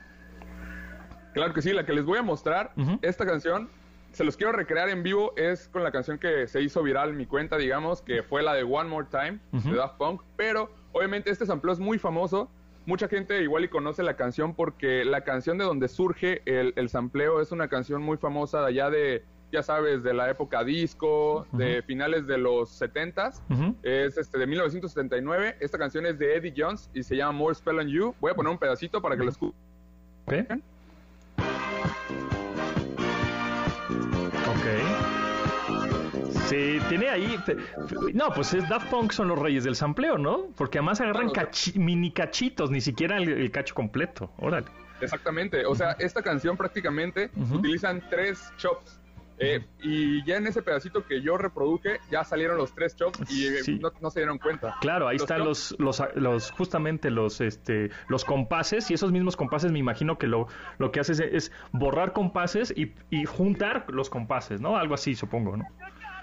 Claro que sí, la que les voy a mostrar, esta canción, se los quiero recrear en vivo, es con la canción que se hizo viral en mi cuenta, digamos, que fue la de One More Time, de Daft Punk, pero obviamente este sample es muy famoso, mucha gente igual y conoce la canción porque la canción de donde surge el, el sampleo es una canción muy famosa de allá de, ya sabes, de la época disco, de finales de los 70s. Es este de 1979. Esta canción es de Eddie Jones y se llama More Spell on You. Voy a poner un pedacito para que lo escuchen. Sí, tiene ahí. No, pues es Daft Punk son los reyes del sampleo, ¿no? Porque además agarran mini cachitos, ni siquiera el, cacho completo. Órale. Exactamente. O sea, esta canción prácticamente utilizan tres chops. Eh, y ya en ese pedacito que yo reproduje, ya salieron los tres chops y eh, no, se dieron cuenta. Claro, ahí están los, los, los, justamente los, este, los compases y esos mismos compases me imagino que lo, lo que haces es, borrar compases y, y juntar los compases, ¿no? Algo así, supongo, ¿no?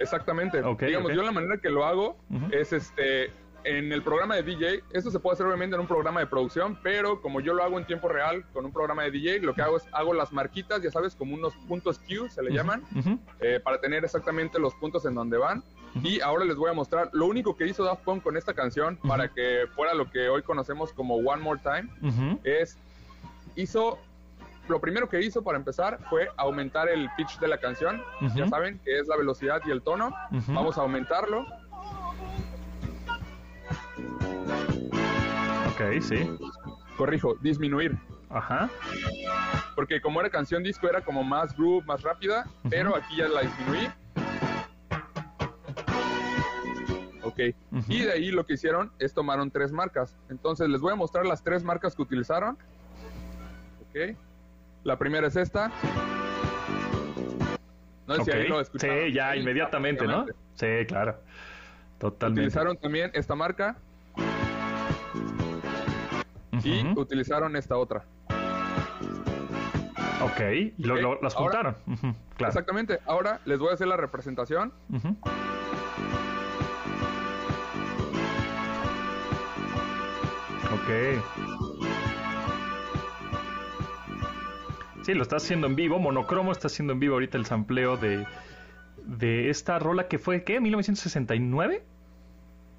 Exactamente. Digamos, yo la manera que lo hago es este en el programa de DJ, esto se puede hacer obviamente en un programa de producción, pero como yo lo hago en tiempo real con un programa de DJ, lo que hago es hago las marquitas, ya sabes, como unos puntos Q se le llaman, eh, para tener exactamente los puntos en donde van. Y ahora les voy a mostrar lo único que hizo Daft Punk con esta canción para que fuera lo que hoy conocemos como One More Time, es hizo lo primero que hizo para empezar fue aumentar el pitch de la canción. Ya saben que es la velocidad y el tono. Vamos a aumentarlo. Ok, sí. Corrijo, disminuir. Ajá. Porque como era canción disco era como más groove, más rápida, pero aquí ya la disminuí. Ok. Y de ahí lo que hicieron es tomaron tres marcas. Entonces les voy a mostrar las tres marcas que utilizaron. Ok. La primera es esta. No sé si ahí lo Sí, ya inmediatamente, ¿no? Sí, claro. Totalmente. Utilizaron también esta marca. Y utilizaron esta otra. Ok, y lo, las juntaron. claro. Exactamente. Ahora les voy a hacer la representación. Ok. Sí, lo está haciendo en vivo. Monocromo está haciendo en vivo ahorita el sampleo de, de esta rola que fue, ¿qué? ¿1969?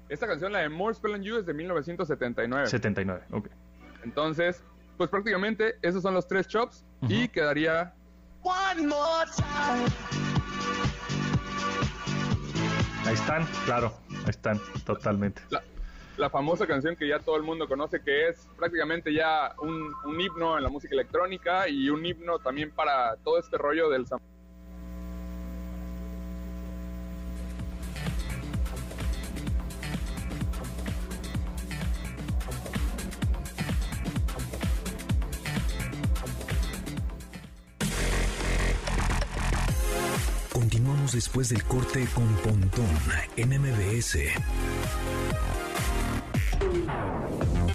Esta canción, la de More Spell on You, es de 1979. 79, ok. Entonces, pues prácticamente esos son los tres chops y quedaría... One more time. Ahí están, claro, ahí están, totalmente la famosa canción que ya todo el mundo conoce, que es prácticamente ya un, un himno en la música electrónica y un himno también para todo este rollo del Continuamos después del corte con Pontón en MBS.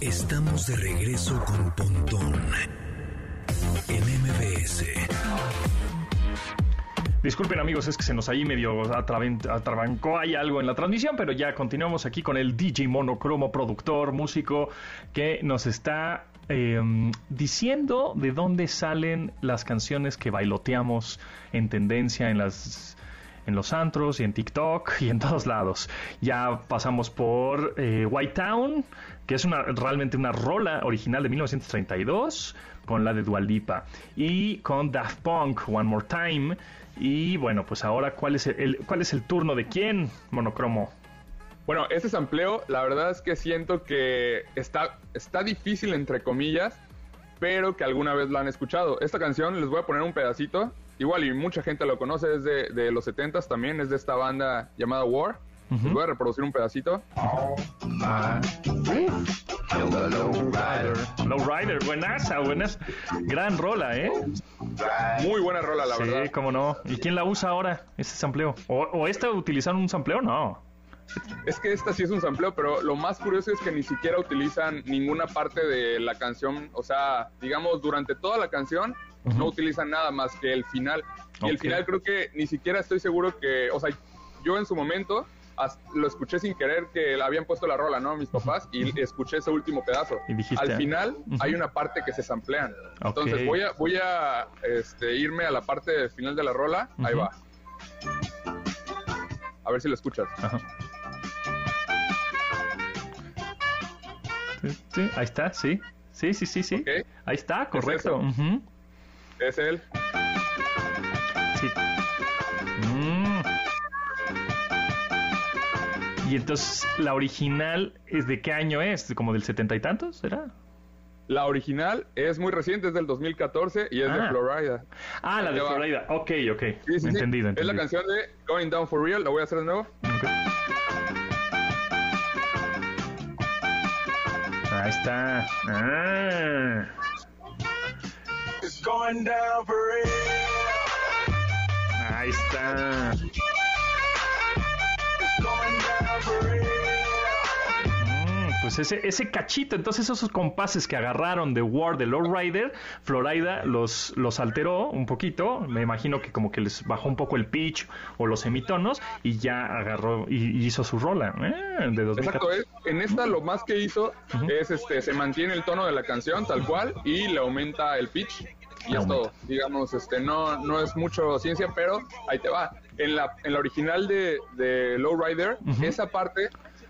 Estamos de regreso con Pontón en MBS. Disculpen amigos, es que se nos ahí medio atrabancó hay algo en la transmisión, pero ya continuamos aquí con el DJ Monocromo, productor, músico, que nos está em, diciendo de dónde salen las canciones que bailoteamos en tendencia en las en los antros y en TikTok y en todos lados. Ya pasamos por eh, White Town, que es una, realmente una rola original de 1932 con la de Dualipa y con Daft Punk One More Time. Y bueno, pues ahora, ¿cuál es el, cuál es el turno de quién, Monocromo? Bueno, este sampleo, la verdad es que siento que está, está difícil, entre comillas, pero que alguna vez la han escuchado. Esta canción, les voy a poner un pedacito, igual y mucha gente lo conoce, es de, los 70s también, es de esta banda llamada War. Les voy a reproducir un pedacito. Low Rider, buenas, buenas. Gran rola, ¿eh? Muy buena rola, la verdad. Sí, cómo no. ¿Y quién la usa ahora, este sampleo? ¿O, o esta utilizan un sampleo? No. Es que esta sí es un sampleo, pero lo más curioso es que ni siquiera utilizan ninguna parte de la canción. O sea, digamos, durante toda la canción no utilizan nada más que el final. Y el final creo que ni siquiera estoy seguro que, o sea, yo en su momento lo escuché sin querer que habían puesto la rola, ¿no? Mis papás, y escuché ese último pedazo. Al final hay una parte que se samplean. Entonces voy a, voy a este, irme a la parte final de la rola. Ahí va. A ver si lo escuchas. Sí, ahí está, sí. Sí, sí, sí, sí. Ahí está, correcto. Es, él. Sí. Y entonces, ¿la original es de qué año es? ¿Como del setenta y tantos, será? La original es muy reciente, es del 2014 y es de Ah. Florida. Ah, la de te va. Florida. Ok, ok. Sí, sí, sí. entendido, Es la entendido. canción de Going Down for Real, la voy a hacer de nuevo. Ahí está. Ah. Ahí está. Mm, Pues ese, ese cachito, entonces esos compases que agarraron de War de Lowrider, Florida los, los alteró un poquito, me imagino que como que les bajó un poco el pitch o los semitonos y ya agarró y, y hizo su rola eh, de 2014. Exacto, es, en esta lo más que hizo es este se mantiene el tono de la canción tal cual y le aumenta el pitch y aumenta. todo. Digamos, este no no es mucho ciencia, pero ahí te va. En la en la original de de Lowrider, esa parte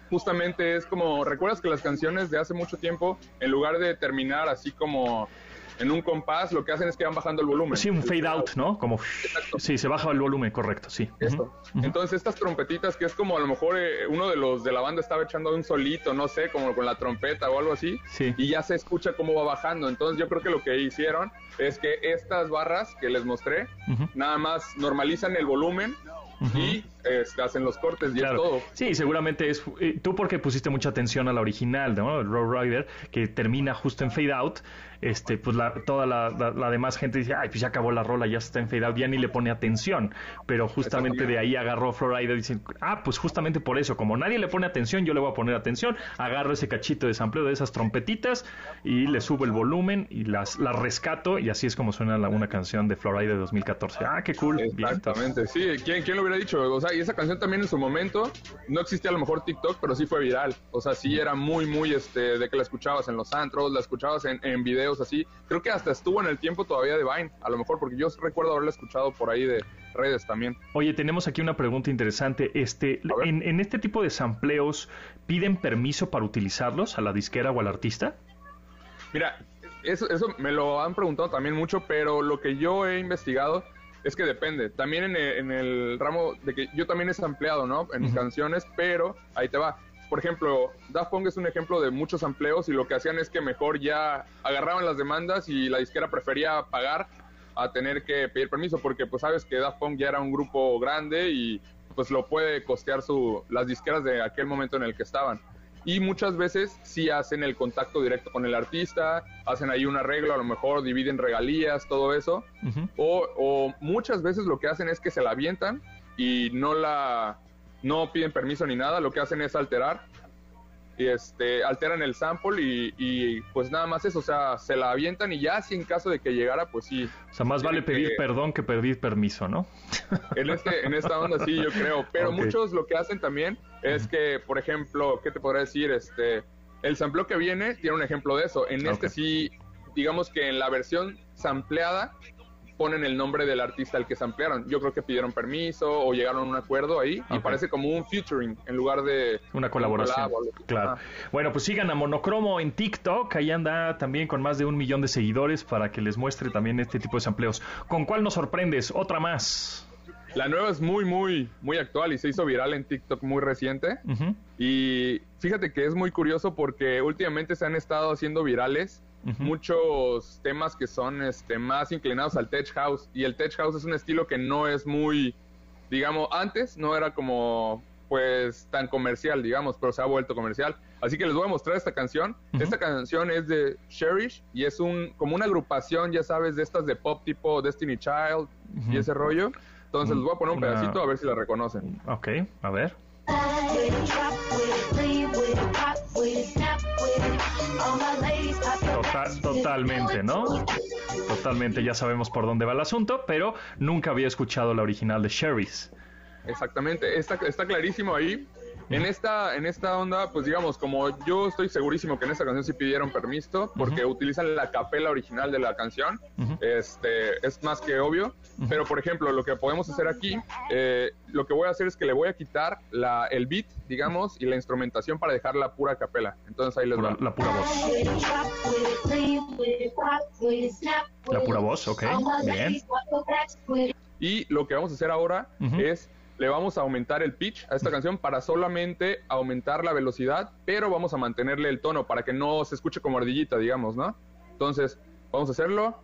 justamente es como recuerdas que las canciones de hace mucho tiempo en lugar de terminar así como en un compás, lo que hacen es que van bajando el volumen. Sí, un fade out, ¿no? Como Exacto. sí, se baja el volumen, correcto, sí. Esto. Entonces estas trompetitas que es como a lo mejor eh, uno de los de la banda estaba echando un solito, no sé, como con la trompeta o algo así, Sí. y ya se escucha cómo va bajando. Entonces yo creo que lo que hicieron es que estas barras que les mostré, nada más normalizan el volumen y este, hacen los cortes y Claro. es todo. Sí, seguramente es eh, tú porque pusiste mucha atención a la original, ¿no? El Road Rider, que termina justo en fade out. Este, pues la, toda la, la- demás gente dice, ay, pues ya acabó la rola, ya está en ya ni le pone atención. Pero justamente de ahí agarró Florida y dicen, ah, pues justamente por eso, como nadie le pone atención, yo le voy a poner atención, agarro ese cachito de sampleo de esas trompetitas y le subo el volumen y las, las rescato y así es como suena la- una canción de Florida de 2014. Ah, qué cool. Exactamente, sí. ¿Quién, ¿Quién lo hubiera dicho? O sea, y esa canción también en su momento no existía a lo mejor TikTok, pero sí fue viral. O sea, sí era muy, muy este, de que la escuchabas en los antros, la escuchabas en, en videos así. Creo que hasta estuvo en el tiempo todavía de Vine, a lo mejor, porque yo recuerdo haberla escuchado por ahí de redes también. Oye, tenemos aquí una pregunta interesante. Este, en, en este tipo de sampleos, ¿piden permiso para utilizarlos a la disquera o al artista? Mira, eso, eso me lo han preguntado también mucho, pero lo que yo he investigado es que depende. También en el, en el ramo de que yo también he ampliado, ¿no? En mis canciones, pero ahí te va. Por ejemplo, Daft Punk es un ejemplo de muchos amplios y lo que hacían es que mejor ya agarraban las demandas y la disquera prefería pagar a tener que pedir permiso porque pues sabes que Daft Punk ya era un grupo grande y pues lo puede costear su las disqueras de aquel momento en el que estaban. Y muchas veces sí hacen el contacto directo con el artista, hacen ahí un arreglo, a lo mejor dividen regalías, todo eso, o, o muchas veces lo que hacen es que se la avientan y no la no piden permiso ni nada, lo que hacen es alterar y este alteran el sample y, y, pues nada más eso, o sea, se la avientan y ya si en caso de que llegara, pues sí, O sea, más vale pedir que- perdón que pedir permiso, ¿no? en este en esta onda sí yo creo pero muchos lo que hacen también es que por ejemplo qué te podrá decir este el sampleo que viene tiene un ejemplo de eso. En este sí digamos que en la versión sampleada ponen el nombre del artista al que se ampliaron. Yo creo que pidieron permiso o llegaron a un acuerdo ahí y parece como un featuring en lugar de una colaboración. claro. Bueno, pues sigan a Monocromo en TikTok, ahí anda también con más de un millón de seguidores para que les muestre también este tipo de sampleos. ¿Con cuál nos sorprendes? Otra más. La nueva es muy, muy, muy actual y se hizo viral en TikTok muy reciente. Y fíjate que es muy curioso porque últimamente se han estado haciendo virales muchos temas que son este, más inclinados al tech house. Y el tech house es un estilo que no es muy, digamos, antes no era como pues tan comercial, digamos, pero se ha vuelto comercial. Así que les voy a mostrar esta canción. Esta canción es de Cherish y es un como una agrupación, ya sabes, de estas de pop tipo Destiny Child y ese rollo. Entonces les voy a poner un pedacito a ver si la reconocen. Ok, a ver. Totalmente, ¿no? Totalmente, ya sabemos por dónde va el asunto, pero nunca había escuchado la original de Sherry's. Exactamente, está, está clarísimo ahí. En esta, en esta onda, pues digamos, como yo estoy segurísimo que en esta canción sí pidieron permiso, porque utilizan la capela original de la canción, este, es más que obvio. Pero, por ejemplo, lo que podemos hacer aquí, eh, lo que voy a hacer es que le voy a quitar la, el beat, digamos, y la instrumentación para dejar la pura capela. Entonces ahí les va. La pura voz. La pura voz, ok, bien. Y lo que vamos a hacer ahora es le vamos a aumentar el pitch a esta canción para solamente aumentar la velocidad, pero vamos a mantenerle el tono para que no se escuche como ardillita, digamos, ¿no? Entonces, vamos a hacerlo.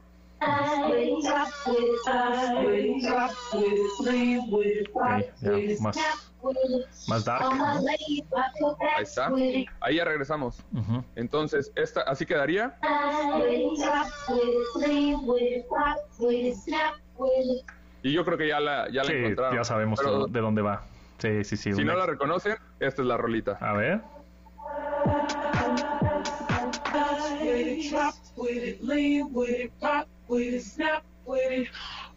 más, dark. Ahí está. Ahí ya regresamos. Entonces, esta, así quedaría. Y yo creo que ya la, ya la encontraron. Ya sabemos de dónde va. Sí, sí, sí. Si no la reconocen, esta es la rolita. A ver.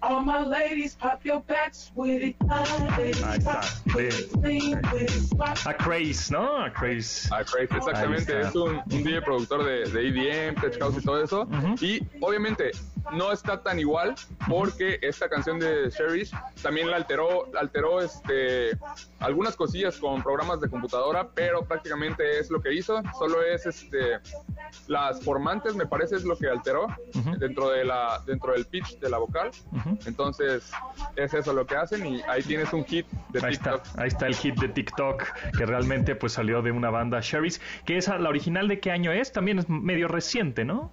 All my ladies, pop your backs with it. Ahí está. A Craze, ¿no? A Craze. A Craze, exactamente. Es un, un DJ productor de, de EDM, Tech House y todo eso. Y obviamente no está tan igual porque esta canción de Cherish también la alteró, alteró este, algunas cosillas con programas de computadora, pero prácticamente es lo que hizo. Solo es este, las formantes, me parece, es lo que alteró dentro, de la, dentro del pitch de la vocal. Entonces, es eso lo que hacen y ahí tienes un hit de ahí TikTok. Está, ahí está el hit de TikTok que realmente pues salió de una banda Sherry's, que esa, la original de qué año es, también es medio reciente, ¿no?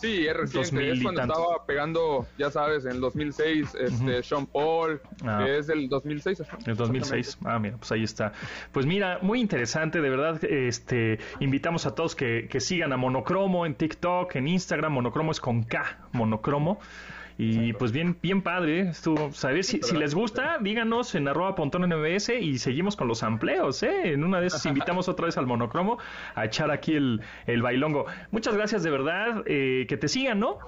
Sí, es reciente, es cuando estaba pegando, ya sabes, en el 2006, este, Sean Paul, ah. es del 2006. El 2006, ah, mira, pues ahí está. Pues mira, muy interesante, de verdad, este, invitamos a todos que, que sigan a Monocromo en TikTok, en Instagram, Monocromo es con K, Monocromo. Y pues bien, bien padre, estuvo, ¿sabes? Si, si les gusta, díganos en arroba pontón NBS y seguimos con los amplios, ¿eh? En una de esas invitamos otra vez al monocromo a echar aquí el, el bailongo. Muchas gracias de verdad, eh, que te sigan, ¿no?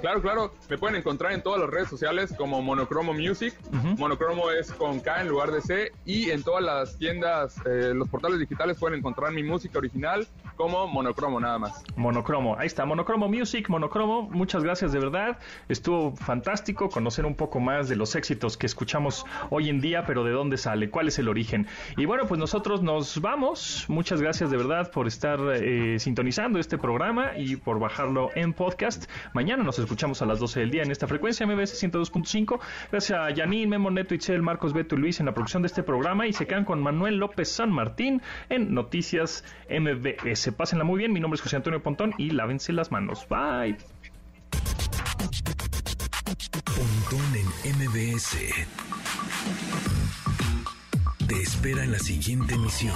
Claro, claro. Me pueden encontrar en todas las redes sociales como Monocromo Music. Monocromo es con K en lugar de C. Y en todas las tiendas, eh, los portales digitales pueden encontrar mi música original como Monocromo nada más. Monocromo. Ahí está, Monocromo Music, Monocromo. Muchas gracias de verdad. Estuvo fantástico conocer un poco más de los éxitos que escuchamos hoy en día, pero de dónde sale, cuál es el origen. Y bueno, pues nosotros nos vamos. Muchas gracias de verdad por estar eh, sintonizando este programa y por bajarlo en podcast. Mañana escuchamos a las 12 del día en esta frecuencia MBS 102.5. Gracias a Janine, Memo Neto, Itzel, Marcos, Beto y Luis en la producción de este programa y se quedan con Manuel López San Martín en Noticias MBS. Pásenla muy bien, mi nombre es José Antonio Pontón y lávense las manos. Bye. Pontón en MBS. Te espera en la siguiente emisión.